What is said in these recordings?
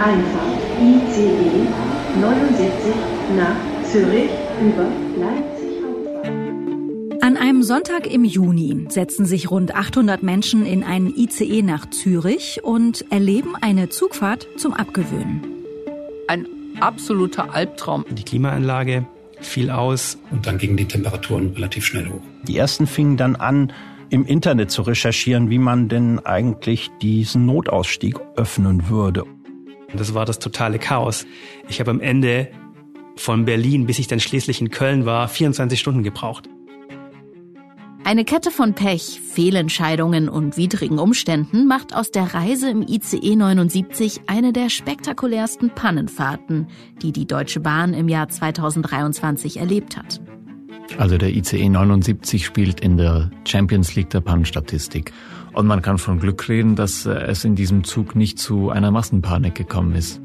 Einfahrt ICE 79 nach Zürich über Leipzig Hauptbahnhof. An einem Sonntag im Juni setzen sich rund 800 Menschen in einen ICE nach Zürich und erleben eine Zugfahrt zum Abgewöhnen. Ein absoluter Albtraum. Die Klimaanlage fiel aus. Und dann gingen die Temperaturen relativ schnell hoch. Die ersten fingen dann an, im Internet zu recherchieren, wie man denn eigentlich diesen Notausstieg öffnen würde. Das war das totale Chaos. Ich habe am Ende von Berlin, bis ich dann schließlich in Köln war, 24 Stunden gebraucht. Eine Kette von Pech, Fehlentscheidungen und widrigen Umständen macht aus der Reise im ICE 79 eine der spektakulärsten Pannenfahrten, die die Deutsche Bahn im Jahr 2023 erlebt hat. Also der ICE 79 spielt in der Champions League der Pannenstatistik. Und man kann von Glück reden, dass äh, es in diesem Zug nicht zu einer Massenpanik gekommen ist.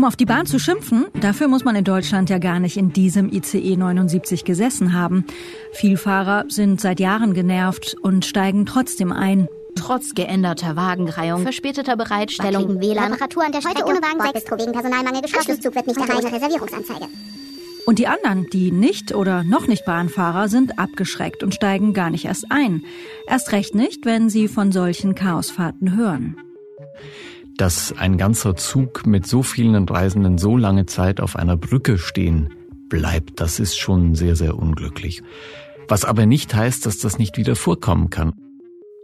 Um auf die Bahn zu schimpfen, dafür muss man in Deutschland ja gar nicht in diesem ICE 79 gesessen haben. Vielfahrer sind seit Jahren genervt und steigen trotzdem ein. Trotz geänderter Wagenreihung, verspäteter Bereitstellung, WLAN, Reparatur an der Strecke, ohne Wagen, Bistro wegen Personalmangel, Anschlusszug wird nicht erreicht, Reservierungsanzeige. Und die anderen, die nicht oder noch nicht Bahnfahrer, sind abgeschreckt und steigen gar nicht erst ein. Erst recht nicht, wenn sie von solchen Chaosfahrten hören. Dass ein ganzer Zug mit so vielen Reisenden so lange Zeit auf einer Brücke stehen bleibt, das ist schon sehr, sehr unglücklich. Was aber nicht heißt, dass das nicht wieder vorkommen kann.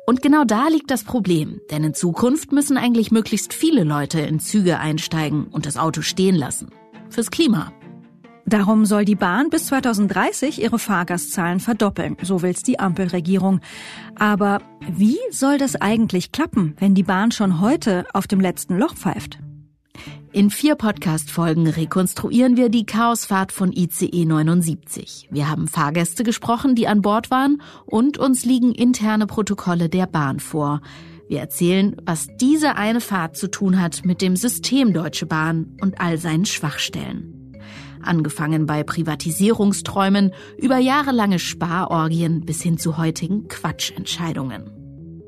Und genau da liegt das Problem, denn in Zukunft müssen eigentlich möglichst viele Leute in Züge einsteigen und das Auto stehen lassen. Fürs Klima. Darum soll die Bahn bis 2030 ihre Fahrgastzahlen verdoppeln, so will's die Ampelregierung. Aber wie soll das eigentlich klappen, wenn die Bahn schon heute auf dem letzten Loch pfeift? In vier Podcast-Folgen rekonstruieren wir die Chaosfahrt von ICE 79. Wir haben Fahrgäste gesprochen, die an Bord waren und uns liegen interne Protokolle der Bahn vor. Wir erzählen, was diese eine Fahrt zu tun hat mit dem System Deutsche Bahn und all seinen Schwachstellen angefangen bei Privatisierungsträumen über jahrelange Sparorgien bis hin zu heutigen Quatschentscheidungen.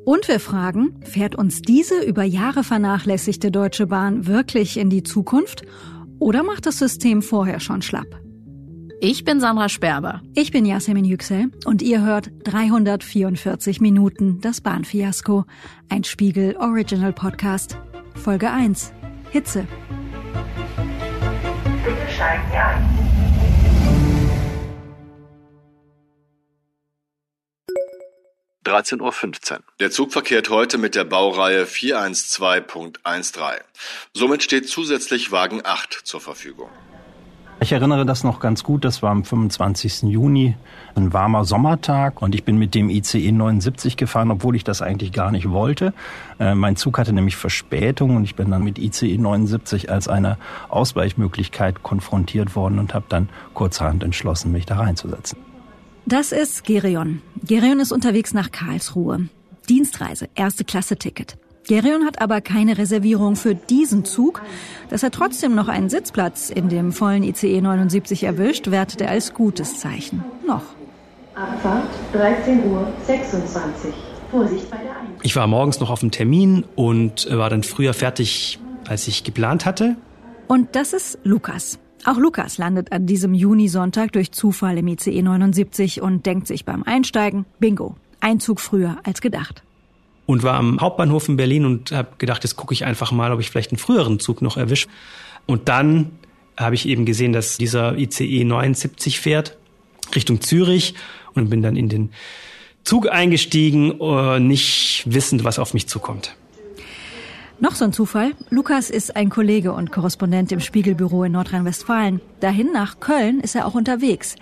Und wir fragen, fährt uns diese über Jahre vernachlässigte Deutsche Bahn wirklich in die Zukunft oder macht das System vorher schon schlapp? Ich bin Sandra Sperber. Ich bin Yasemin Yüksel und ihr hört 344 Minuten das Bahnfiasko, ein Spiegel Original Podcast, Folge 1, Hitze steigen Sie ein. Uhr. Der Zug verkehrt heute mit der Baureihe 412.13. Somit steht zusätzlich Wagen 8 zur Verfügung. Ich erinnere das noch ganz gut, das war am 25. Juni, ein warmer Sommertag und ich bin mit dem ICE 79 gefahren, obwohl ich das eigentlich gar nicht wollte. Äh, mein Zug hatte nämlich Verspätung und ich bin dann mit ICE 79 als eine Ausweichmöglichkeit konfrontiert worden und habe dann kurzerhand entschlossen, mich da reinzusetzen. Das ist Gerion. Gerion ist unterwegs nach Karlsruhe. Dienstreise, erste Klasse Ticket. Gerion hat aber keine Reservierung für diesen Zug. Dass er trotzdem noch einen Sitzplatz in dem vollen ICE 79 erwischt, wertet er als gutes Zeichen. Noch. Abfahrt 13.26 Uhr. Vorsicht bei der Einfahrt. Ich war morgens noch auf dem Termin und war dann früher fertig, als ich geplant hatte. Und das ist Lukas. Auch Lukas landet an diesem Junisonntag durch Zufall im ICE 79 und denkt sich beim Einsteigen, bingo, ein Zug früher als gedacht und war am Hauptbahnhof in Berlin und habe gedacht, jetzt gucke ich einfach mal, ob ich vielleicht einen früheren Zug noch erwische. Und dann habe ich eben gesehen, dass dieser ICE 79 fährt Richtung Zürich und bin dann in den Zug eingestiegen, uh, nicht wissend, was auf mich zukommt. Noch so ein Zufall. Lukas ist ein Kollege und Korrespondent im Spiegelbüro in Nordrhein-Westfalen. Dahin nach Köln ist er auch unterwegs.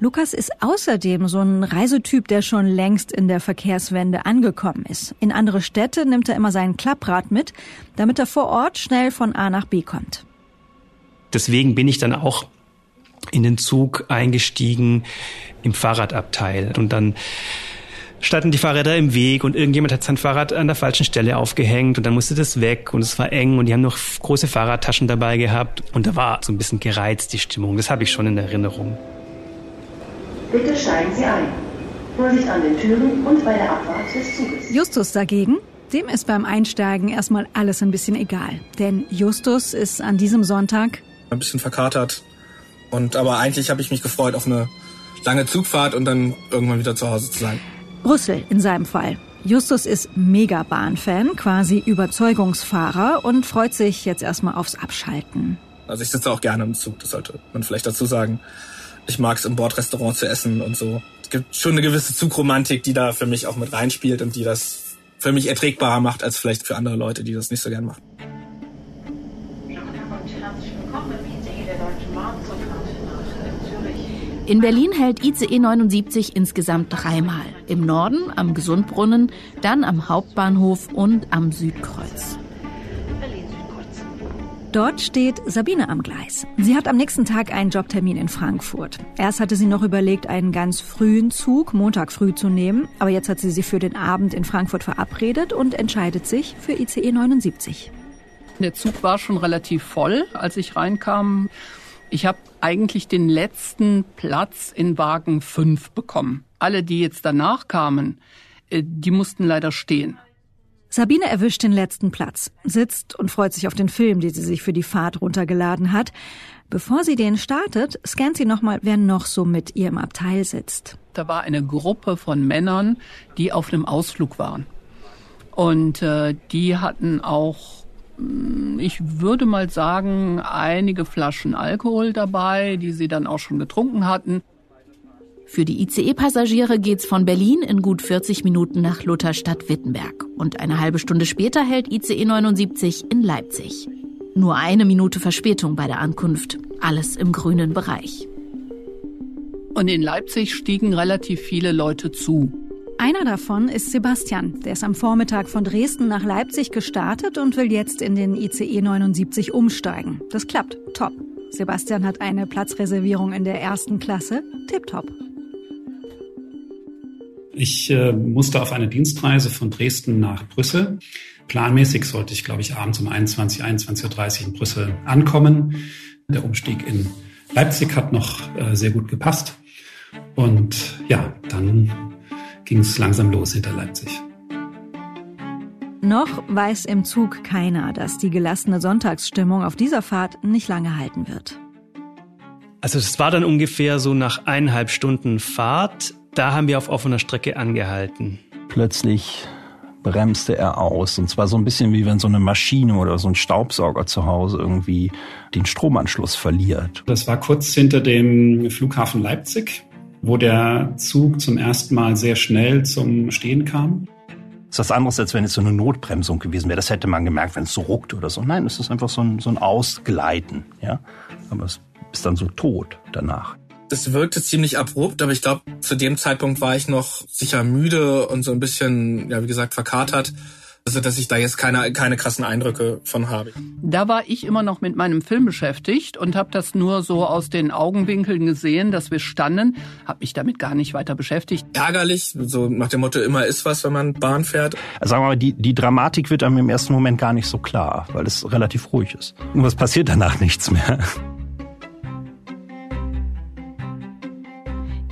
Lukas ist außerdem so ein Reisetyp, der schon längst in der Verkehrswende angekommen ist. In andere Städte nimmt er immer sein Klapprad mit, damit er vor Ort schnell von A nach B kommt. Deswegen bin ich dann auch in den Zug eingestiegen im Fahrradabteil und dann standen die Fahrräder im Weg und irgendjemand hat sein Fahrrad an der falschen Stelle aufgehängt und dann musste das weg und es war eng und die haben noch große Fahrradtaschen dabei gehabt und da war so ein bisschen gereizt die Stimmung. Das habe ich schon in Erinnerung. Bitte steigen Sie ein. Vorsicht an den Türen und bei der Abfahrt des Zuges. Justus dagegen, Dem ist beim Einsteigen erstmal alles ein bisschen egal. Denn Justus ist an diesem Sonntag ein bisschen verkatert. Und aber eigentlich habe ich mich gefreut auf eine lange Zugfahrt und dann irgendwann wieder zu Hause zu sein. Brüssel in seinem Fall. Justus ist Megabahn-Fan, quasi Überzeugungsfahrer und freut sich jetzt erstmal aufs Abschalten. Also ich sitze auch gerne im Zug, das sollte man vielleicht dazu sagen. Ich mag es im Bordrestaurant zu essen und so. Es gibt schon eine gewisse Zugromantik, die da für mich auch mit reinspielt und die das für mich erträgbarer macht als vielleicht für andere Leute, die das nicht so gern machen. In Berlin hält ICE 79 insgesamt dreimal. Im Norden, am Gesundbrunnen, dann am Hauptbahnhof und am Südkreuz. Dort steht Sabine am Gleis. Sie hat am nächsten Tag einen Jobtermin in Frankfurt. Erst hatte sie noch überlegt, einen ganz frühen Zug Montag früh zu nehmen, aber jetzt hat sie sich für den Abend in Frankfurt verabredet und entscheidet sich für ICE 79. Der Zug war schon relativ voll, als ich reinkam. Ich habe eigentlich den letzten Platz in Wagen 5 bekommen. Alle, die jetzt danach kamen, äh, die mussten leider stehen. Sabine erwischt den letzten Platz, sitzt und freut sich auf den Film, den sie sich für die Fahrt runtergeladen hat. Bevor sie den startet, scannt sie nochmal, wer noch so mit ihr im Abteil sitzt. Da war eine Gruppe von Männern, die auf einem Ausflug waren. Und äh, die hatten auch hm, ich würde mal sagen, einige Flaschen Alkohol dabei, die sie dann auch schon getrunken hatten. Für die ICE-Passagiere geht's von Berlin in gut 40 Minuten nach Lutherstadt-Wittenberg. Und eine halbe Stunde später hält ICE 79 in Leipzig. Nur eine Minute Verspätung bei der Ankunft. Alles im grünen Bereich. Und in Leipzig stiegen relativ viele Leute zu. Einer davon ist Sebastian. Der ist am Vormittag von Dresden nach Leipzig gestartet und will jetzt in den ICE 79 umsteigen. Das klappt. Top. Sebastian hat eine Platzreservierung in der ersten Klasse. Tipptopp. Ich äh, musste auf eine Dienstreise von Dresden nach Brüssel. Planmäßig sollte ich, glaube ich, abends um 21, 21.30 Uhr in Brüssel ankommen. Der Umstieg in Leipzig hat noch äh, sehr gut gepasst. Und ja, dann ging es langsam los hinter Leipzig. Noch weiß im Zug keiner, dass die gelassene Sonntagsstimmung auf dieser Fahrt nicht lange halten wird. Also es war dann ungefähr so nach eineinhalb Stunden Fahrt. Da haben wir auf offener Strecke angehalten. Plötzlich bremste er aus. Und zwar so ein bisschen wie wenn so eine Maschine oder so ein Staubsauger zu Hause irgendwie den Stromanschluss verliert. Das war kurz hinter dem Flughafen Leipzig wo der Zug zum ersten Mal sehr schnell zum Stehen kam. Das ist was anderes, als wenn es so eine Notbremsung gewesen wäre. Das hätte man gemerkt, wenn es so ruckt oder so. Nein, es ist einfach so ein, so ein Ausgleiten. Ja? Aber es ist dann so tot danach. Das wirkte ziemlich abrupt, aber ich glaube, zu dem Zeitpunkt war ich noch sicher müde und so ein bisschen, ja, wie gesagt, verkatert. Also, dass ich da jetzt keine, keine krassen Eindrücke von habe. Da war ich immer noch mit meinem Film beschäftigt und habe das nur so aus den Augenwinkeln gesehen, dass wir standen, habe mich damit gar nicht weiter beschäftigt. Ärgerlich, so nach dem Motto, immer ist was, wenn man Bahn fährt. Sagen wir mal, die, die Dramatik wird einem im ersten Moment gar nicht so klar, weil es relativ ruhig ist. Und was passiert danach nichts mehr.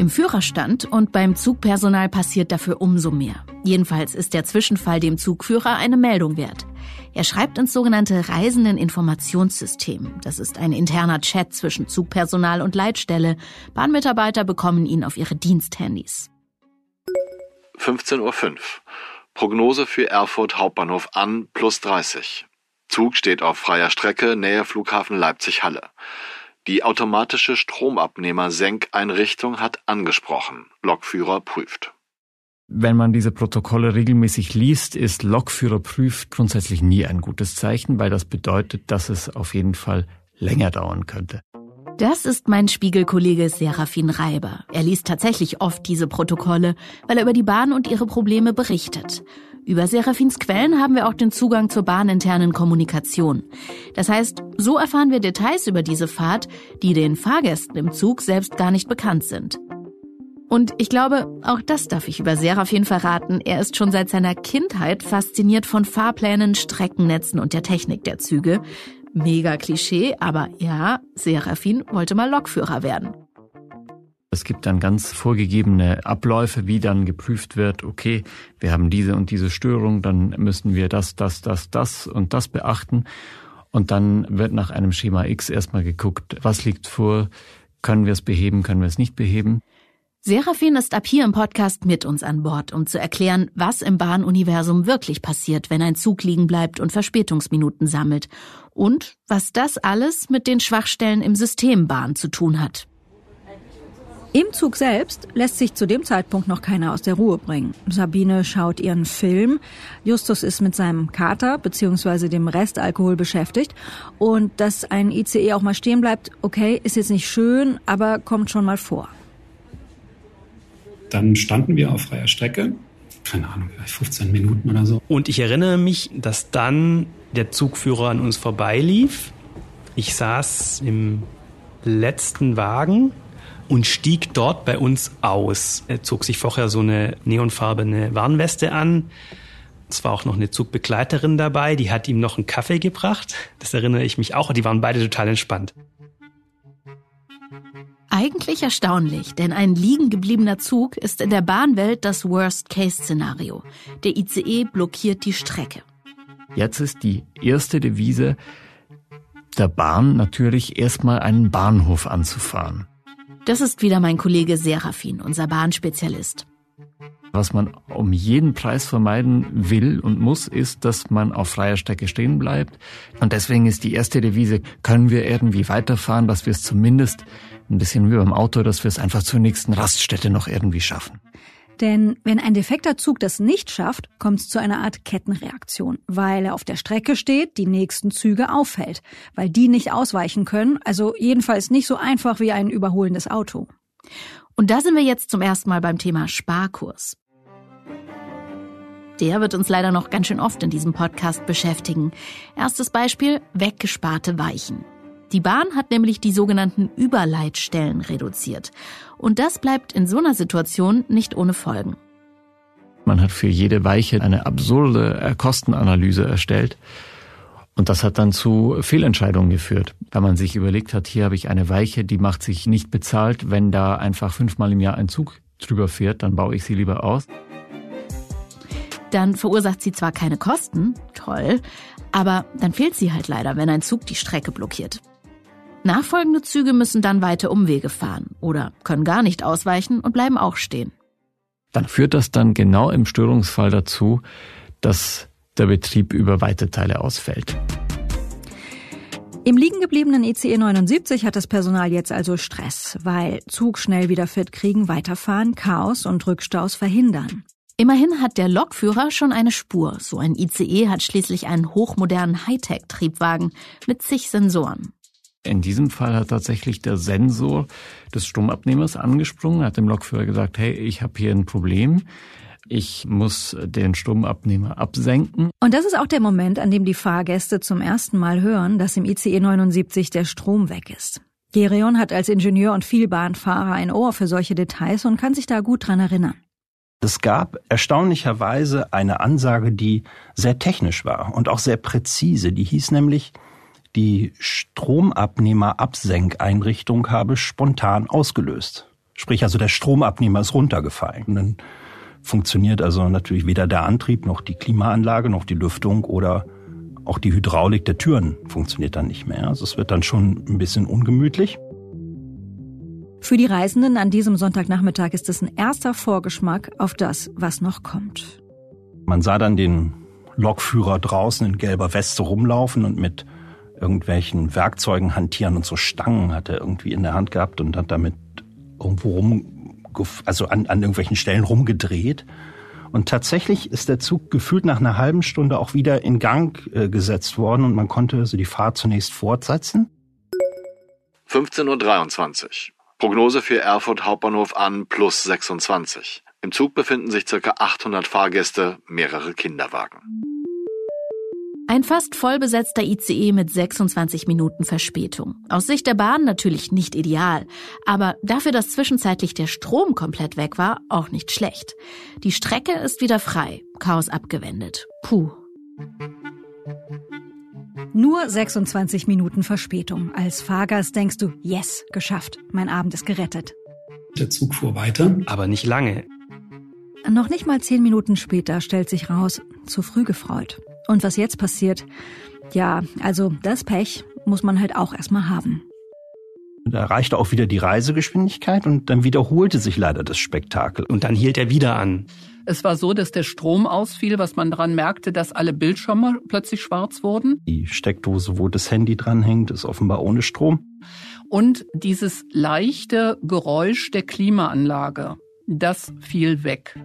Im Führerstand und beim Zugpersonal passiert dafür umso mehr. Jedenfalls ist der Zwischenfall dem Zugführer eine Meldung wert. Er schreibt ins sogenannte Reisendeninformationssystem. Das ist ein interner Chat zwischen Zugpersonal und Leitstelle. Bahnmitarbeiter bekommen ihn auf ihre Diensthandys. 15.05 Uhr. Prognose für Erfurt Hauptbahnhof an plus 30. Zug steht auf freier Strecke, Nähe Flughafen Leipzig-Halle. Die automatische Stromabnehmer-Senkeinrichtung hat angesprochen. Lokführer prüft. Wenn man diese Protokolle regelmäßig liest, ist Lokführer prüft grundsätzlich nie ein gutes Zeichen, weil das bedeutet, dass es auf jeden Fall länger dauern könnte. Das ist mein Spiegelkollege Serafin Reiber. Er liest tatsächlich oft diese Protokolle, weil er über die Bahn und ihre Probleme berichtet. Über Serafins Quellen haben wir auch den Zugang zur bahninternen Kommunikation. Das heißt, so erfahren wir Details über diese Fahrt, die den Fahrgästen im Zug selbst gar nicht bekannt sind. Und ich glaube, auch das darf ich über Serafin verraten. Er ist schon seit seiner Kindheit fasziniert von Fahrplänen, Streckennetzen und der Technik der Züge. Mega Klischee, aber ja, Serafin wollte mal Lokführer werden. Es gibt dann ganz vorgegebene Abläufe, wie dann geprüft wird, okay, wir haben diese und diese Störung, dann müssen wir das, das, das, das und das beachten. Und dann wird nach einem Schema X erstmal geguckt, was liegt vor, können wir es beheben, können wir es nicht beheben. Serafin ist ab hier im Podcast mit uns an Bord, um zu erklären, was im Bahnuniversum wirklich passiert, wenn ein Zug liegen bleibt und Verspätungsminuten sammelt und was das alles mit den Schwachstellen im System Bahn zu tun hat. Im Zug selbst lässt sich zu dem Zeitpunkt noch keiner aus der Ruhe bringen. Sabine schaut ihren Film, Justus ist mit seinem Kater bzw. dem Restalkohol beschäftigt und dass ein ICE auch mal stehen bleibt, okay, ist jetzt nicht schön, aber kommt schon mal vor. Dann standen wir auf freier Strecke, keine Ahnung, vielleicht 15 Minuten oder so. Und ich erinnere mich, dass dann der Zugführer an uns vorbeilief. Ich saß im letzten Wagen und stieg dort bei uns aus. Er zog sich vorher so eine neonfarbene Warnweste an. Es war auch noch eine Zugbegleiterin dabei, die hat ihm noch einen Kaffee gebracht. Das erinnere ich mich auch. Die waren beide total entspannt. Eigentlich erstaunlich, denn ein liegen gebliebener Zug ist in der Bahnwelt das Worst-Case-Szenario. Der ICE blockiert die Strecke. Jetzt ist die erste Devise der Bahn natürlich erstmal einen Bahnhof anzufahren. Das ist wieder mein Kollege Serafin, unser Bahnspezialist. Was man um jeden Preis vermeiden will und muss, ist, dass man auf freier Strecke stehen bleibt. Und deswegen ist die erste Devise, können wir irgendwie weiterfahren, dass wir es zumindest ein bisschen wie beim Auto, dass wir es einfach zur nächsten Raststätte noch irgendwie schaffen. Denn wenn ein defekter Zug das nicht schafft, kommt es zu einer Art Kettenreaktion, weil er auf der Strecke steht, die nächsten Züge auffällt, weil die nicht ausweichen können, also jedenfalls nicht so einfach wie ein überholendes Auto. Und da sind wir jetzt zum ersten Mal beim Thema Sparkurs. Der wird uns leider noch ganz schön oft in diesem Podcast beschäftigen. Erstes Beispiel, weggesparte Weichen. Die Bahn hat nämlich die sogenannten Überleitstellen reduziert. Und das bleibt in so einer Situation nicht ohne Folgen. Man hat für jede Weiche eine absurde Kostenanalyse erstellt. Und das hat dann zu Fehlentscheidungen geführt, weil man sich überlegt hat, hier habe ich eine Weiche, die macht sich nicht bezahlt. Wenn da einfach fünfmal im Jahr ein Zug drüber fährt, dann baue ich sie lieber aus. Dann verursacht sie zwar keine Kosten, toll, aber dann fehlt sie halt leider, wenn ein Zug die Strecke blockiert. Nachfolgende Züge müssen dann weite Umwege fahren oder können gar nicht ausweichen und bleiben auch stehen. Dann führt das dann genau im Störungsfall dazu, dass der Betrieb über weite Teile ausfällt. Im liegen gebliebenen ICE 79 hat das Personal jetzt also Stress, weil Zug schnell wieder fit kriegen, weiterfahren, Chaos und Rückstaus verhindern. Immerhin hat der Lokführer schon eine Spur. So ein ICE hat schließlich einen hochmodernen Hightech-Triebwagen mit zig Sensoren. In diesem Fall hat tatsächlich der Sensor des Stromabnehmers angesprungen, hat dem Lokführer gesagt, hey, ich habe hier ein Problem. Ich muss den Stromabnehmer absenken. Und das ist auch der Moment, an dem die Fahrgäste zum ersten Mal hören, dass im ICE 79 der Strom weg ist. Gerion hat als Ingenieur und Vielbahnfahrer ein Ohr für solche Details und kann sich da gut dran erinnern. Es gab erstaunlicherweise eine Ansage, die sehr technisch war und auch sehr präzise. Die hieß nämlich, die Stromabnehmerabsenkeinrichtung habe spontan ausgelöst. Sprich also der Stromabnehmer ist runtergefallen. Und dann funktioniert also natürlich weder der Antrieb noch die Klimaanlage noch die Lüftung oder auch die Hydraulik der Türen funktioniert dann nicht mehr. Also es wird dann schon ein bisschen ungemütlich. Für die Reisenden an diesem Sonntagnachmittag ist es ein erster Vorgeschmack auf das, was noch kommt. Man sah dann den Lokführer draußen in gelber Weste rumlaufen und mit irgendwelchen Werkzeugen hantieren und so Stangen hat er irgendwie in der Hand gehabt und hat damit irgendwo rum, also an, an irgendwelchen Stellen rumgedreht. Und tatsächlich ist der Zug gefühlt nach einer halben Stunde auch wieder in Gang äh, gesetzt worden und man konnte also die Fahrt zunächst fortsetzen. 15.23 Uhr. Prognose für Erfurt Hauptbahnhof an plus 26. Im Zug befinden sich circa 800 Fahrgäste, mehrere Kinderwagen. Ein fast vollbesetzter ICE mit 26 Minuten Verspätung. Aus Sicht der Bahn natürlich nicht ideal, aber dafür, dass zwischenzeitlich der Strom komplett weg war, auch nicht schlecht. Die Strecke ist wieder frei, Chaos abgewendet. Puh. Nur 26 Minuten Verspätung. Als Fahrgast denkst du, yes, geschafft, mein Abend ist gerettet. Der Zug fuhr weiter. Aber nicht lange. Noch nicht mal zehn Minuten später stellt sich raus, zu früh gefreut. Und was jetzt passiert? Ja, also das Pech muss man halt auch erstmal haben. Da erreichte auch wieder die Reisegeschwindigkeit und dann wiederholte sich leider das Spektakel. Und dann hielt er wieder an. Es war so, dass der Strom ausfiel, was man daran merkte, dass alle Bildschirme plötzlich schwarz wurden. Die Steckdose, wo das Handy dranhängt, ist offenbar ohne Strom. Und dieses leichte Geräusch der Klimaanlage, das fiel weg.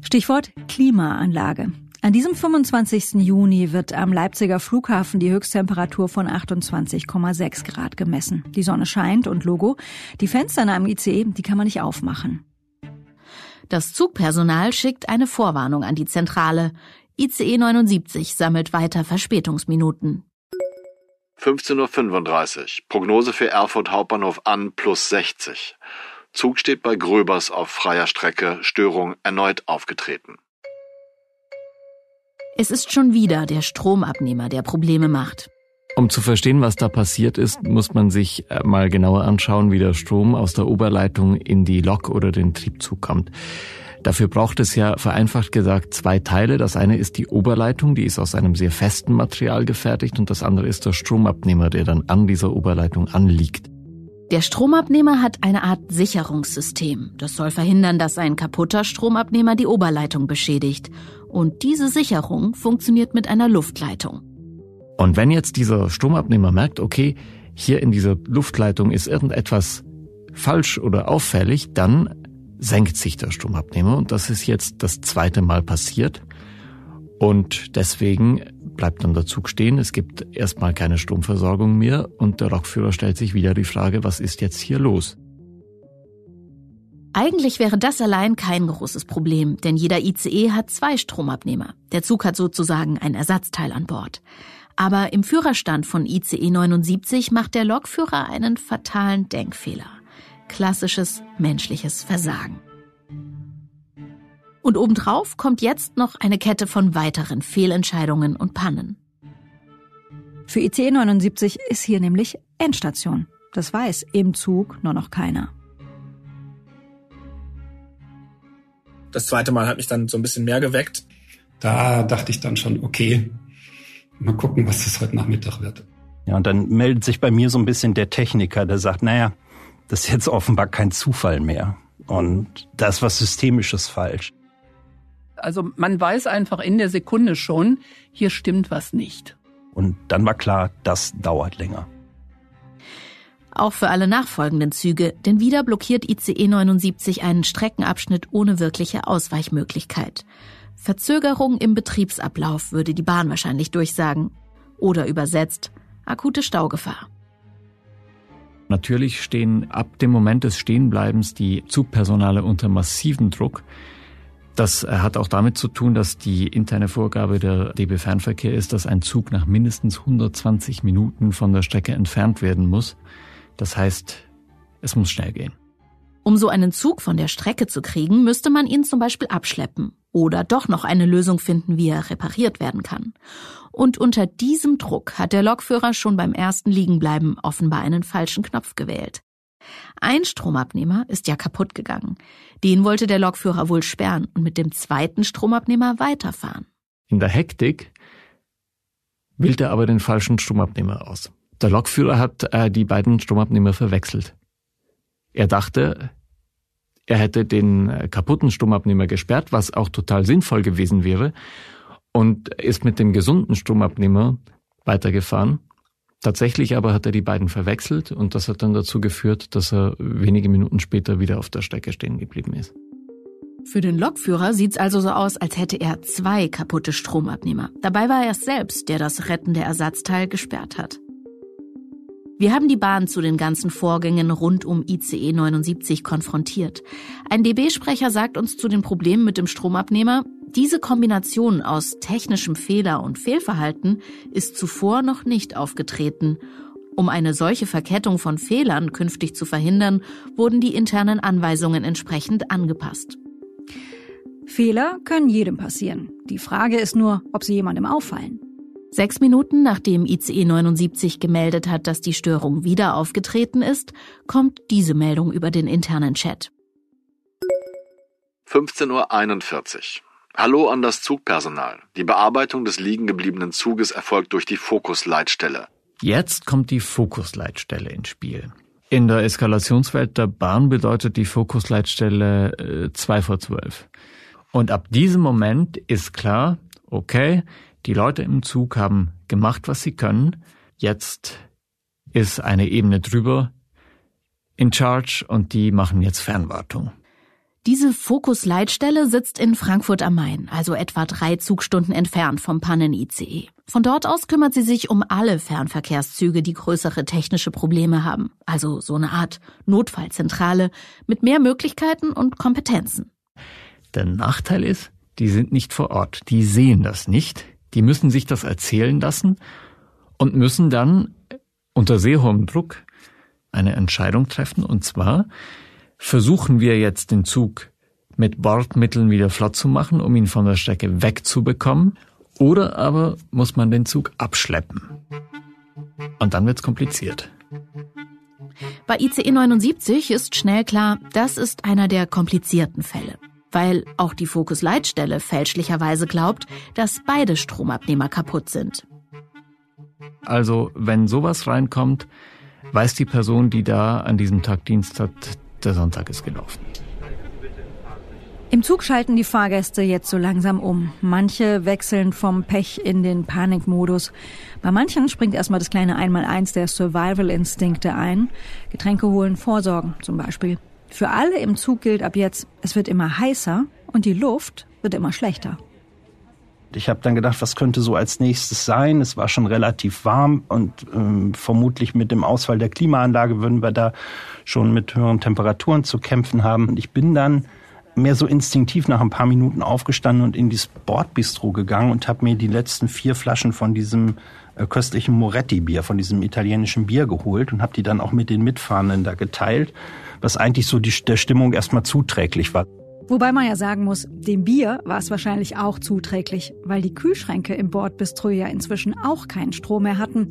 Stichwort Klimaanlage. An diesem 25. Juni wird am Leipziger Flughafen die Höchsttemperatur von 28,6 Grad gemessen. Die Sonne scheint und Logo. Die Fenster in einem ICE, die kann man nicht aufmachen. Das Zugpersonal schickt eine Vorwarnung an die Zentrale. ICE 79 sammelt weiter Verspätungsminuten. 15.35 Uhr. Prognose für Erfurt Hauptbahnhof an plus 60. Zug steht bei Gröbers auf freier Strecke. Störung erneut aufgetreten. Es ist schon wieder der Stromabnehmer, der Probleme macht. Um zu verstehen, was da passiert ist, muss man sich äh, mal genauer anschauen, wie der Strom aus der Oberleitung in die Lok oder den Triebzug kommt. Dafür braucht es ja vereinfacht gesagt zwei Teile. Das eine ist die Oberleitung, die ist aus einem sehr festen Material gefertigt und das andere ist der Stromabnehmer, der dann an dieser Oberleitung anliegt. Der Stromabnehmer hat eine Art Sicherungssystem. Das soll verhindern, dass ein kaputter Stromabnehmer die Oberleitung beschädigt. Und diese Sicherung funktioniert mit einer Luftleitung. Und wenn jetzt dieser Stromabnehmer merkt, okay, hier in dieser Luftleitung ist irgendetwas falsch oder auffällig, dann senkt sich der Stromabnehmer und das ist jetzt das zweite Mal passiert. Und deswegen bleibt dann der Zug stehen. Es gibt erstmal keine Stromversorgung mehr und der Lokführer stellt sich wieder die Frage, was ist jetzt hier los? Eigentlich wäre das allein kein großes Problem, denn jeder ICE hat zwei Stromabnehmer. Der Zug hat sozusagen ein Ersatzteil an Bord. Aber im Führerstand von ICE 79 macht der Lokführer einen fatalen Denkfehler. Klassisches menschliches Versagen. Und obendrauf kommt jetzt noch eine Kette von weiteren Fehlentscheidungen und Pannen. Für ICE 79 ist hier nämlich Endstation. Das weiß im Zug nur noch keiner. Das zweite Mal hat mich dann so ein bisschen mehr geweckt. Da dachte ich dann schon, okay, mal gucken, was das heute Nachmittag wird. Ja, und dann meldet sich bei mir so ein bisschen der Techniker, der sagt, naja, das ist jetzt offenbar kein Zufall mehr. Und da ist was Systemisches falsch. Also man weiß einfach in der Sekunde schon, hier stimmt was nicht. Und dann war klar, das dauert länger. Auch für alle nachfolgenden Züge, denn wieder blockiert ICE 79 einen Streckenabschnitt ohne wirkliche Ausweichmöglichkeit. Verzögerung im Betriebsablauf würde die Bahn wahrscheinlich durchsagen. Oder übersetzt, akute Staugefahr. Natürlich stehen ab dem Moment des Stehenbleibens die Zugpersonale unter massiven Druck. Das hat auch damit zu tun, dass die interne Vorgabe der DB Fernverkehr ist, dass ein Zug nach mindestens 120 Minuten von der Strecke entfernt werden muss. Das heißt, es muss schnell gehen. Um so einen Zug von der Strecke zu kriegen, müsste man ihn zum Beispiel abschleppen oder doch noch eine Lösung finden, wie er repariert werden kann. Und unter diesem Druck hat der Lokführer schon beim ersten Liegenbleiben offenbar einen falschen Knopf gewählt. Ein Stromabnehmer ist ja kaputt gegangen. Den wollte der Lokführer wohl sperren und mit dem zweiten Stromabnehmer weiterfahren. In der Hektik wählt er aber den falschen Stromabnehmer aus. Der Lokführer hat äh, die beiden Stromabnehmer verwechselt. Er dachte, er hätte den äh, kaputten Stromabnehmer gesperrt, was auch total sinnvoll gewesen wäre, und ist mit dem gesunden Stromabnehmer weitergefahren. Tatsächlich aber hat er die beiden verwechselt und das hat dann dazu geführt, dass er wenige Minuten später wieder auf der Strecke stehen geblieben ist. Für den Lokführer sieht's also so aus, als hätte er zwei kaputte Stromabnehmer. Dabei war er es selbst, der das rettende Ersatzteil gesperrt hat. Wir haben die Bahn zu den ganzen Vorgängen rund um ICE 79 konfrontiert. Ein DB-Sprecher sagt uns zu den Problemen mit dem Stromabnehmer, diese Kombination aus technischem Fehler und Fehlverhalten ist zuvor noch nicht aufgetreten. Um eine solche Verkettung von Fehlern künftig zu verhindern, wurden die internen Anweisungen entsprechend angepasst. Fehler können jedem passieren. Die Frage ist nur, ob sie jemandem auffallen. Sechs Minuten nachdem ICE 79 gemeldet hat, dass die Störung wieder aufgetreten ist, kommt diese Meldung über den internen Chat. 15.41 Uhr. Hallo an das Zugpersonal. Die Bearbeitung des liegen gebliebenen Zuges erfolgt durch die Fokusleitstelle. Jetzt kommt die Fokusleitstelle ins Spiel. In der Eskalationswelt der Bahn bedeutet die Fokusleitstelle äh, 2 vor 12. Und ab diesem Moment ist klar, okay, die Leute im Zug haben gemacht, was sie können. Jetzt ist eine Ebene drüber in Charge und die machen jetzt Fernwartung. Diese Fokus-Leitstelle sitzt in Frankfurt am Main, also etwa drei Zugstunden entfernt vom Pannen-ICE. Von dort aus kümmert sie sich um alle Fernverkehrszüge, die größere technische Probleme haben. Also so eine Art Notfallzentrale mit mehr Möglichkeiten und Kompetenzen. Der Nachteil ist, die sind nicht vor Ort. Die sehen das nicht. Die müssen sich das erzählen lassen und müssen dann unter sehr hohem Druck eine Entscheidung treffen. Und zwar versuchen wir jetzt den Zug mit Bordmitteln wieder flott zu machen, um ihn von der Strecke wegzubekommen. Oder aber muss man den Zug abschleppen. Und dann wird's kompliziert. Bei ICE 79 ist schnell klar, das ist einer der komplizierten Fälle weil auch die Fokus-Leitstelle fälschlicherweise glaubt, dass beide Stromabnehmer kaputt sind. Also, wenn sowas reinkommt, weiß die Person, die da an diesem Tag Dienst hat, der Sonntag ist gelaufen. Im Zug schalten die Fahrgäste jetzt so langsam um. Manche wechseln vom Pech in den Panikmodus. Bei manchen springt erstmal das kleine Einmaleins der Survival-Instinkte ein. Getränke holen, vorsorgen zum Beispiel. Für alle im Zug gilt ab jetzt, es wird immer heißer und die Luft wird immer schlechter. Ich habe dann gedacht, was könnte so als nächstes sein? Es war schon relativ warm und ähm, vermutlich mit dem Ausfall der Klimaanlage würden wir da schon mit höheren Temperaturen zu kämpfen haben. Und ich bin dann mehr so instinktiv nach ein paar Minuten aufgestanden und in die Sportbistro gegangen und habe mir die letzten vier Flaschen von diesem äh, köstlichen Moretti-Bier, von diesem italienischen Bier geholt und habe die dann auch mit den Mitfahrenden da geteilt was eigentlich so die, der Stimmung erstmal zuträglich war. Wobei man ja sagen muss, dem Bier war es wahrscheinlich auch zuträglich, weil die Kühlschränke im Bordbistro ja inzwischen auch keinen Strom mehr hatten.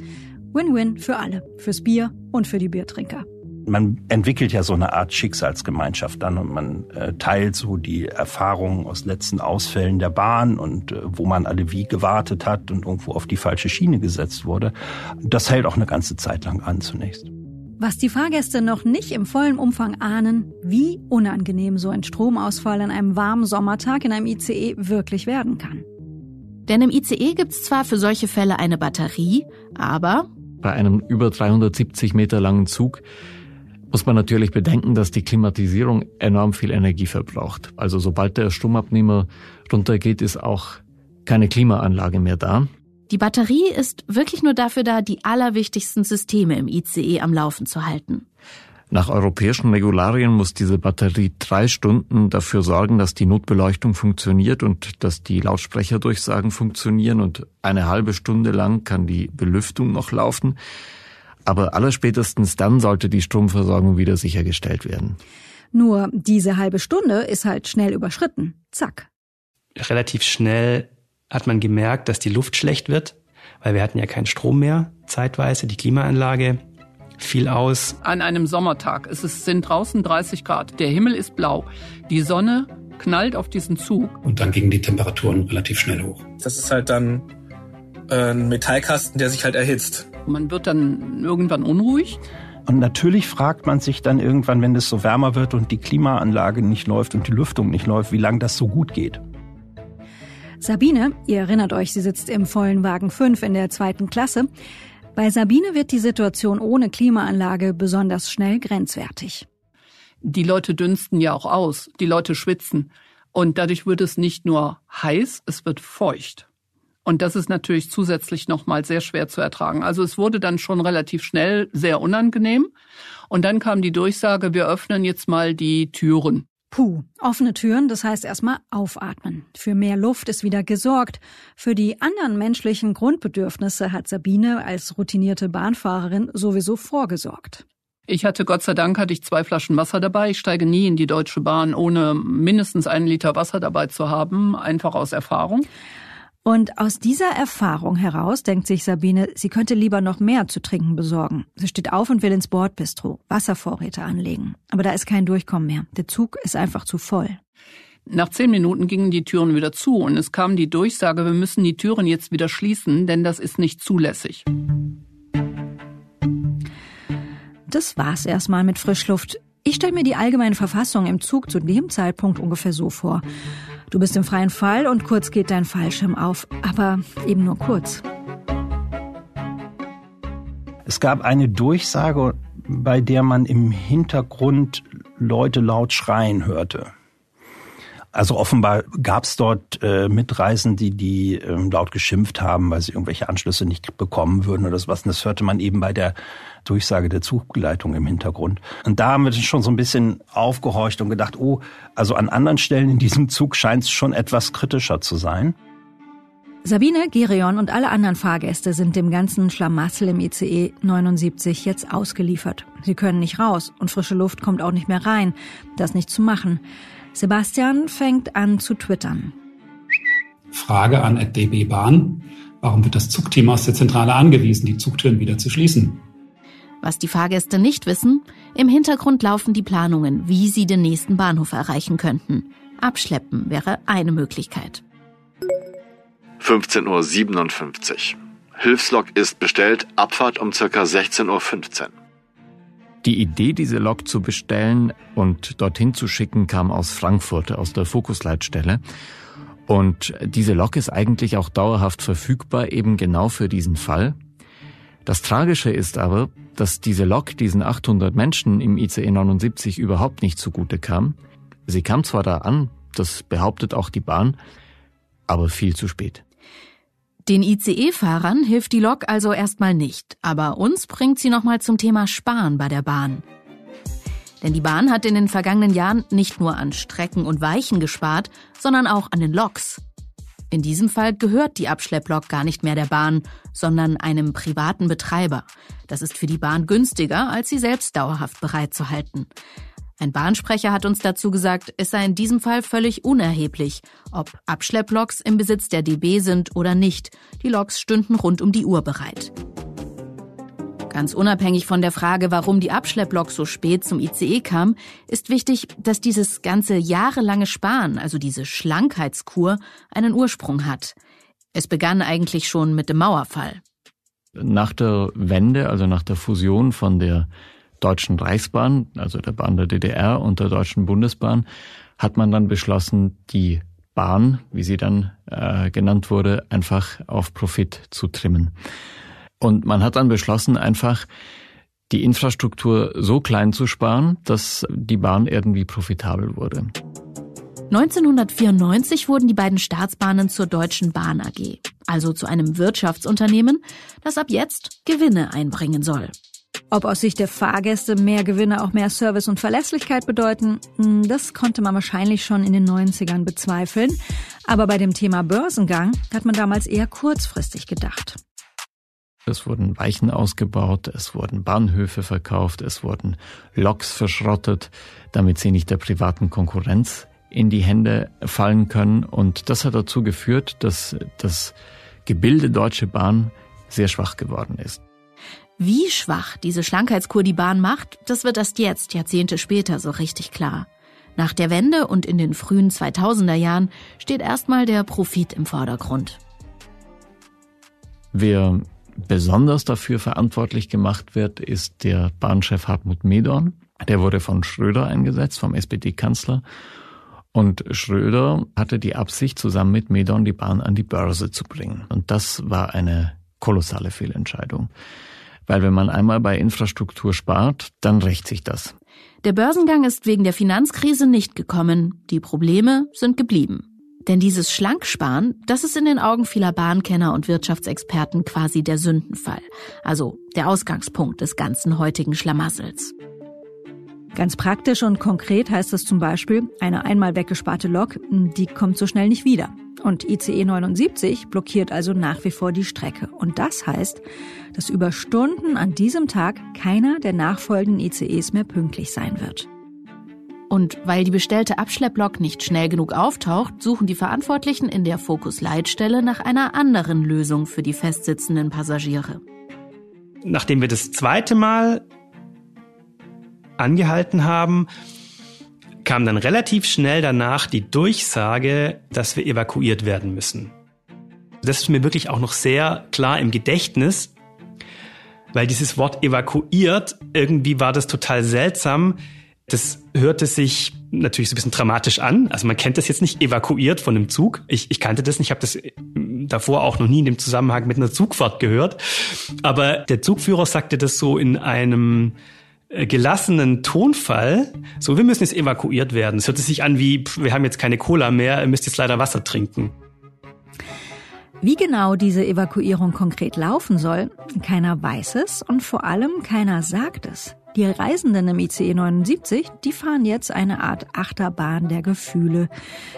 Win-win für alle, fürs Bier und für die Biertrinker. Man entwickelt ja so eine Art Schicksalsgemeinschaft dann und man äh, teilt so die Erfahrungen aus letzten Ausfällen der Bahn und äh, wo man alle wie gewartet hat und irgendwo auf die falsche Schiene gesetzt wurde. Das hält auch eine ganze Zeit lang an zunächst. Was die Fahrgäste noch nicht im vollen Umfang ahnen, wie unangenehm so ein Stromausfall an einem warmen Sommertag in einem ICE wirklich werden kann. Denn im ICE gibt's zwar für solche Fälle eine Batterie, aber bei einem über 370 Meter langen Zug muss man natürlich bedenken, dass die Klimatisierung enorm viel Energie verbraucht. Also sobald der Stromabnehmer runtergeht, ist auch keine Klimaanlage mehr da. Die Batterie ist wirklich nur dafür da, die allerwichtigsten Systeme im ICE am Laufen zu halten. Nach europäischen Regularien muss diese Batterie drei Stunden dafür sorgen, dass die Notbeleuchtung funktioniert und dass die Lautsprecherdurchsagen funktionieren und eine halbe Stunde lang kann die Belüftung noch laufen. Aber allerspätestens dann sollte die Stromversorgung wieder sichergestellt werden. Nur diese halbe Stunde ist halt schnell überschritten. Zack. Relativ schnell hat man gemerkt, dass die Luft schlecht wird, weil wir hatten ja keinen Strom mehr zeitweise. Die Klimaanlage fiel aus. An einem Sommertag. Es sind draußen 30 Grad. Der Himmel ist blau. Die Sonne knallt auf diesen Zug. Und dann gingen die Temperaturen relativ schnell hoch. Das ist halt dann äh, ein Metallkasten, der sich halt erhitzt. Man wird dann irgendwann unruhig. Und natürlich fragt man sich dann irgendwann, wenn es so wärmer wird und die Klimaanlage nicht läuft und die Lüftung nicht läuft, wie lange das so gut geht. Sabine, ihr erinnert euch, sie sitzt im vollen Wagen 5 in der zweiten Klasse. Bei Sabine wird die Situation ohne Klimaanlage besonders schnell grenzwertig. Die Leute dünsten ja auch aus, die Leute schwitzen. Und dadurch wird es nicht nur heiß, es wird feucht. Und das ist natürlich zusätzlich nochmal sehr schwer zu ertragen. Also es wurde dann schon relativ schnell sehr unangenehm. Und dann kam die Durchsage, wir öffnen jetzt mal die Türen. Puh, offene Türen, das heißt erstmal aufatmen. Für mehr Luft ist wieder gesorgt. Für die anderen menschlichen Grundbedürfnisse hat Sabine als routinierte Bahnfahrerin sowieso vorgesorgt. Ich hatte Gott sei Dank hatte ich zwei Flaschen Wasser dabei. Ich steige nie in die Deutsche Bahn, ohne mindestens einen Liter Wasser dabei zu haben, einfach aus Erfahrung. Und aus dieser Erfahrung heraus denkt sich Sabine, sie könnte lieber noch mehr zu trinken besorgen. Sie steht auf und will ins Bordbistro Wasservorräte anlegen. Aber da ist kein Durchkommen mehr. Der Zug ist einfach zu voll. Nach zehn Minuten gingen die Türen wieder zu und es kam die Durchsage, wir müssen die Türen jetzt wieder schließen, denn das ist nicht zulässig. Das war's erstmal mit Frischluft. Ich stelle mir die allgemeine Verfassung im Zug zu dem Zeitpunkt ungefähr so vor. Du bist im freien Fall und kurz geht dein Fallschirm auf, aber eben nur kurz. Es gab eine Durchsage, bei der man im Hintergrund Leute laut schreien hörte. Also offenbar gab es dort äh, Mitreisende, die, die ähm, laut geschimpft haben, weil sie irgendwelche Anschlüsse nicht bekommen würden oder sowas. Und das hörte man eben bei der Durchsage der Zugleitung im Hintergrund. Und da haben wir schon so ein bisschen aufgehorcht und gedacht, oh, also an anderen Stellen in diesem Zug scheint es schon etwas kritischer zu sein. Sabine, Gerion und alle anderen Fahrgäste sind dem ganzen Schlamassel im ICE 79 jetzt ausgeliefert. Sie können nicht raus und frische Luft kommt auch nicht mehr rein. Das nicht zu machen. Sebastian fängt an zu twittern. Frage an DB Bahn. Warum wird das Zugteam aus der Zentrale angewiesen, die Zugtüren wieder zu schließen? Was die Fahrgäste nicht wissen, im Hintergrund laufen die Planungen, wie sie den nächsten Bahnhof erreichen könnten. Abschleppen wäre eine Möglichkeit. 15.57 Uhr. Hilfslok ist bestellt, Abfahrt um ca. 16.15 Uhr. Die Idee, diese Lok zu bestellen und dorthin zu schicken, kam aus Frankfurt, aus der Fokusleitstelle. Und diese Lok ist eigentlich auch dauerhaft verfügbar, eben genau für diesen Fall. Das Tragische ist aber, dass diese Lok diesen 800 Menschen im ICE 79 überhaupt nicht zugute kam. Sie kam zwar da an, das behauptet auch die Bahn, aber viel zu spät. Den ICE-Fahrern hilft die Lok also erstmal nicht, aber uns bringt sie nochmal zum Thema Sparen bei der Bahn. Denn die Bahn hat in den vergangenen Jahren nicht nur an Strecken und Weichen gespart, sondern auch an den Loks. In diesem Fall gehört die Abschlepplok gar nicht mehr der Bahn, sondern einem privaten Betreiber. Das ist für die Bahn günstiger, als sie selbst dauerhaft bereitzuhalten. Ein Bahnsprecher hat uns dazu gesagt, es sei in diesem Fall völlig unerheblich, ob Abschlepploks im Besitz der DB sind oder nicht. Die Loks stünden rund um die Uhr bereit. Ganz unabhängig von der Frage, warum die Abschlepplok so spät zum ICE kam, ist wichtig, dass dieses ganze jahrelange Sparen, also diese Schlankheitskur, einen Ursprung hat. Es begann eigentlich schon mit dem Mauerfall. Nach der Wende, also nach der Fusion von der Deutschen Reichsbahn, also der Bahn der DDR und der Deutschen Bundesbahn, hat man dann beschlossen, die Bahn, wie sie dann äh, genannt wurde, einfach auf Profit zu trimmen. Und man hat dann beschlossen, einfach die Infrastruktur so klein zu sparen, dass die Bahn irgendwie profitabel wurde. 1994 wurden die beiden Staatsbahnen zur Deutschen Bahn AG, also zu einem Wirtschaftsunternehmen, das ab jetzt Gewinne einbringen soll. Ob aus Sicht der Fahrgäste mehr Gewinne auch mehr Service und Verlässlichkeit bedeuten, hm, das konnte man wahrscheinlich schon in den 90ern bezweifeln. Aber bei dem Thema Börsengang hat man damals eher kurzfristig gedacht. Es wurden Weichen ausgebaut, es wurden Bahnhöfe verkauft, es wurden Loks verschrottet, damit sie nicht der privaten Konkurrenz in die Hände fallen können. Und das hat dazu geführt, dass das Gebilde Deutsche Bahn sehr schwach geworden ist. Wie schwach diese Schlankheitskur die Bahn macht, das wird erst jetzt, Jahrzehnte später, so richtig klar. Nach der Wende und in den frühen 2000er Jahren steht erstmal der Profit im Vordergrund. Wer besonders dafür verantwortlich gemacht wird, ist der Bahnchef Hartmut Medorn. Der wurde von Schröder eingesetzt, vom SPD-Kanzler. Und Schröder hatte die Absicht, zusammen mit Medorn die Bahn an die Börse zu bringen. Und das war eine kolossale Fehlentscheidung. Weil wenn man einmal bei Infrastruktur spart, dann rächt sich das. Der Börsengang ist wegen der Finanzkrise nicht gekommen. Die Probleme sind geblieben. Denn dieses Schlanksparen, das ist in den Augen vieler Bahnkenner und Wirtschaftsexperten quasi der Sündenfall. Also der Ausgangspunkt des ganzen heutigen Schlamassels. Ganz praktisch und konkret heißt das zum Beispiel, eine einmal weggesparte Lok, die kommt so schnell nicht wieder. Und ICE 79 blockiert also nach wie vor die Strecke. Und das heißt, dass über Stunden an diesem Tag keiner der nachfolgenden ICEs mehr pünktlich sein wird. Und weil die bestellte Abschlepplok nicht schnell genug auftaucht, suchen die Verantwortlichen in der Fokus-Leitstelle nach einer anderen Lösung für die festsitzenden Passagiere. Nachdem wir das zweite Mal angehalten haben, kam dann relativ schnell danach die Durchsage, dass wir evakuiert werden müssen. Das ist mir wirklich auch noch sehr klar im Gedächtnis, weil dieses Wort evakuiert, irgendwie war das total seltsam. Das hörte sich natürlich so ein bisschen dramatisch an. Also man kennt das jetzt nicht evakuiert von einem Zug. Ich, ich kannte das nicht, ich habe das davor auch noch nie in dem Zusammenhang mit einer Zugfahrt gehört. Aber der Zugführer sagte das so in einem gelassenen Tonfall, so wir müssen jetzt evakuiert werden. Es hörte sich an wie, wir haben jetzt keine Cola mehr, ihr müsst jetzt leider Wasser trinken. Wie genau diese Evakuierung konkret laufen soll, keiner weiß es und vor allem keiner sagt es. Die Reisenden im ICE 79, die fahren jetzt eine Art Achterbahn der Gefühle.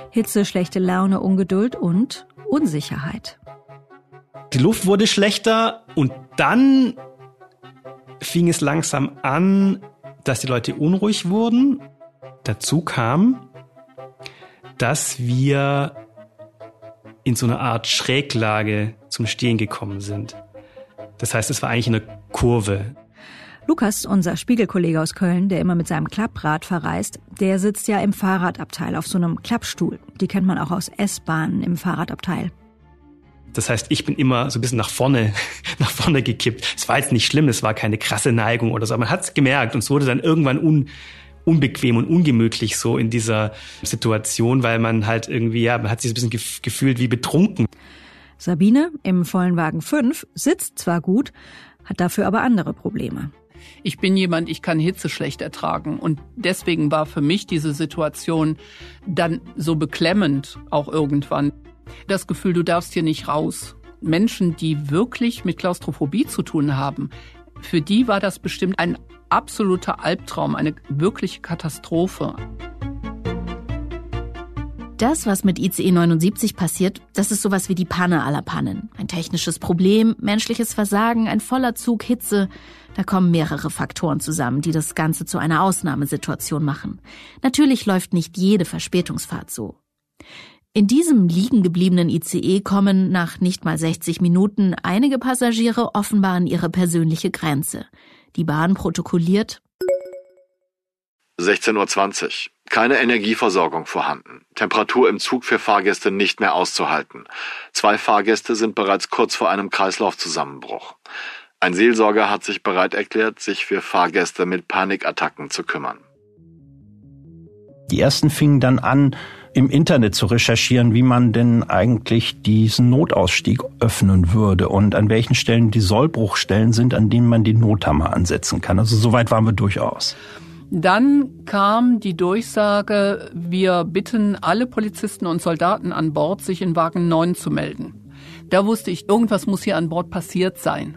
Hitze, schlechte Laune, Ungeduld und Unsicherheit. Die Luft wurde schlechter und dann fing es langsam an, dass die Leute unruhig wurden. Dazu kam, dass wir in so eine Art Schräglage zum Stehen gekommen sind. Das heißt, es war eigentlich eine Kurve. Lukas, unser Spiegelkollege aus Köln, der immer mit seinem Klapprad verreist, der sitzt ja im Fahrradabteil auf so einem Klappstuhl. Die kennt man auch aus S-Bahnen im Fahrradabteil. Das heißt, ich bin immer so ein bisschen nach vorne, nach vorne gekippt. Es war jetzt nicht schlimm, es war keine krasse Neigung oder so. Man hat es gemerkt und es wurde dann irgendwann un, unbequem und ungemütlich so in dieser Situation, weil man halt irgendwie, ja, man hat sich ein bisschen gefühlt wie betrunken. Sabine im vollen Wagen 5 sitzt zwar gut, hat dafür aber andere Probleme. Ich bin jemand, ich kann Hitze schlecht ertragen. Und deswegen war für mich diese Situation dann so beklemmend auch irgendwann. Das Gefühl, du darfst hier nicht raus. Menschen, die wirklich mit Klaustrophobie zu tun haben, für die war das bestimmt ein absoluter Albtraum, eine wirkliche Katastrophe. Das, was mit ICE 79 passiert, das ist sowas wie die Panne aller Pannen. Ein technisches Problem, menschliches Versagen, ein voller Zug, Hitze. Da kommen mehrere Faktoren zusammen, die das Ganze zu einer Ausnahmesituation machen. Natürlich läuft nicht jede Verspätungsfahrt so. In diesem liegen gebliebenen ICE kommen nach nicht mal 60 Minuten einige Passagiere offenbar an ihre persönliche Grenze. Die Bahn protokolliert 16.20 Uhr. Keine Energieversorgung vorhanden. Temperatur im Zug für Fahrgäste nicht mehr auszuhalten. Zwei Fahrgäste sind bereits kurz vor einem Kreislaufzusammenbruch. Ein Seelsorger hat sich bereit erklärt, sich für Fahrgäste mit Panikattacken zu kümmern. Die ersten fingen dann an, im Internet zu recherchieren, wie man denn eigentlich diesen Notausstieg öffnen würde und an welchen Stellen die Sollbruchstellen sind, an denen man die Nothammer ansetzen kann. Also soweit waren wir durchaus. Dann kam die Durchsage, wir bitten alle Polizisten und Soldaten an Bord, sich in Wagen 9 zu melden. Da wusste ich, irgendwas muss hier an Bord passiert sein.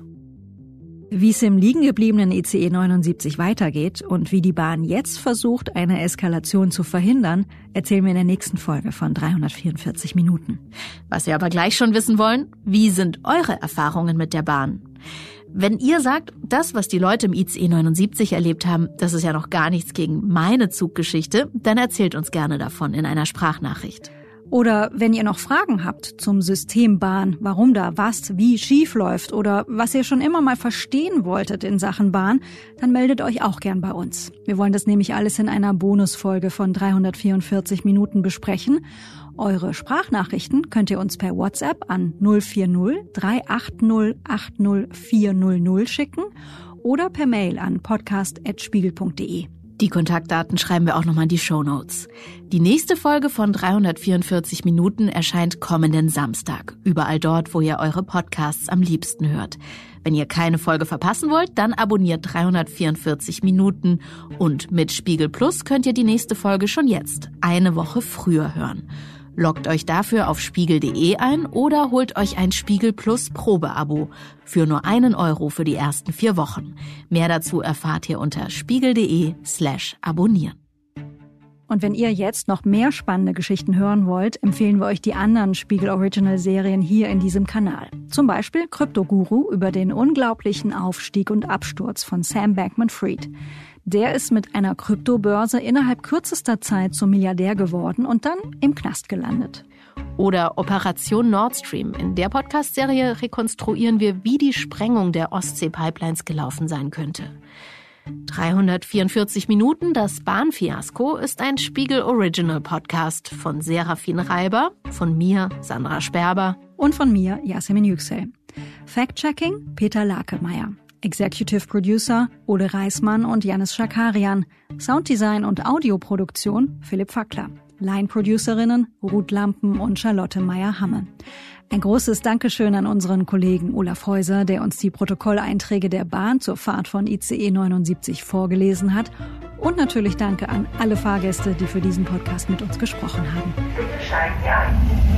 Wie es im liegen gebliebenen ICE 79 weitergeht und wie die Bahn jetzt versucht, eine Eskalation zu verhindern, erzählen wir in der nächsten Folge von 344 Minuten. Was wir aber gleich schon wissen wollen, wie sind eure Erfahrungen mit der Bahn? Wenn ihr sagt, das, was die Leute im ICE 79 erlebt haben, das ist ja noch gar nichts gegen meine Zuggeschichte, dann erzählt uns gerne davon in einer Sprachnachricht. Oder wenn ihr noch Fragen habt zum System Bahn, warum da was wie schief läuft oder was ihr schon immer mal verstehen wolltet in Sachen Bahn, dann meldet euch auch gern bei uns. Wir wollen das nämlich alles in einer Bonusfolge von 344 Minuten besprechen eure Sprachnachrichten könnt ihr uns per WhatsApp an 040 380 80 400 schicken oder per Mail an podcast.spiegel.de. Die Kontaktdaten schreiben wir auch nochmal in die Show Notes. Die nächste Folge von 344 Minuten erscheint kommenden Samstag. Überall dort, wo ihr eure Podcasts am liebsten hört. Wenn ihr keine Folge verpassen wollt, dann abonniert 344 Minuten und mit Spiegel Plus könnt ihr die nächste Folge schon jetzt, eine Woche früher hören. Loggt euch dafür auf spiegel.de ein oder holt euch ein Spiegel Plus Probeabo für nur einen Euro für die ersten vier Wochen. Mehr dazu erfahrt ihr unter spiegel.de slash abonnieren. Und wenn ihr jetzt noch mehr spannende Geschichten hören wollt, empfehlen wir euch die anderen Spiegel Original Serien hier in diesem Kanal. Zum Beispiel Krypto Guru über den unglaublichen Aufstieg und Absturz von Sam Bankman Fried. Der ist mit einer Kryptobörse innerhalb kürzester Zeit zum Milliardär geworden und dann im Knast gelandet. Oder Operation Nord Stream. In der Podcast-Serie rekonstruieren wir, wie die Sprengung der Ostsee-Pipelines gelaufen sein könnte. 344 Minuten, das Bahnfiasko, ist ein Spiegel Original Podcast von Serafin Reiber, von mir, Sandra Sperber und von mir, Yasemin Yüksel. Fact-Checking, Peter Lakemeyer. Executive Producer Ole Reismann und Janis Schakarian. Sounddesign und Audioproduktion Philipp Fackler. Line-Producerinnen Ruth Lampen und Charlotte Meyer-Hamme. Ein großes Dankeschön an unseren Kollegen Olaf Häuser, der uns die Protokolleinträge der Bahn zur Fahrt von ICE 79 vorgelesen hat. Und natürlich danke an alle Fahrgäste, die für diesen Podcast mit uns gesprochen haben. Bitte steigen Sie ein.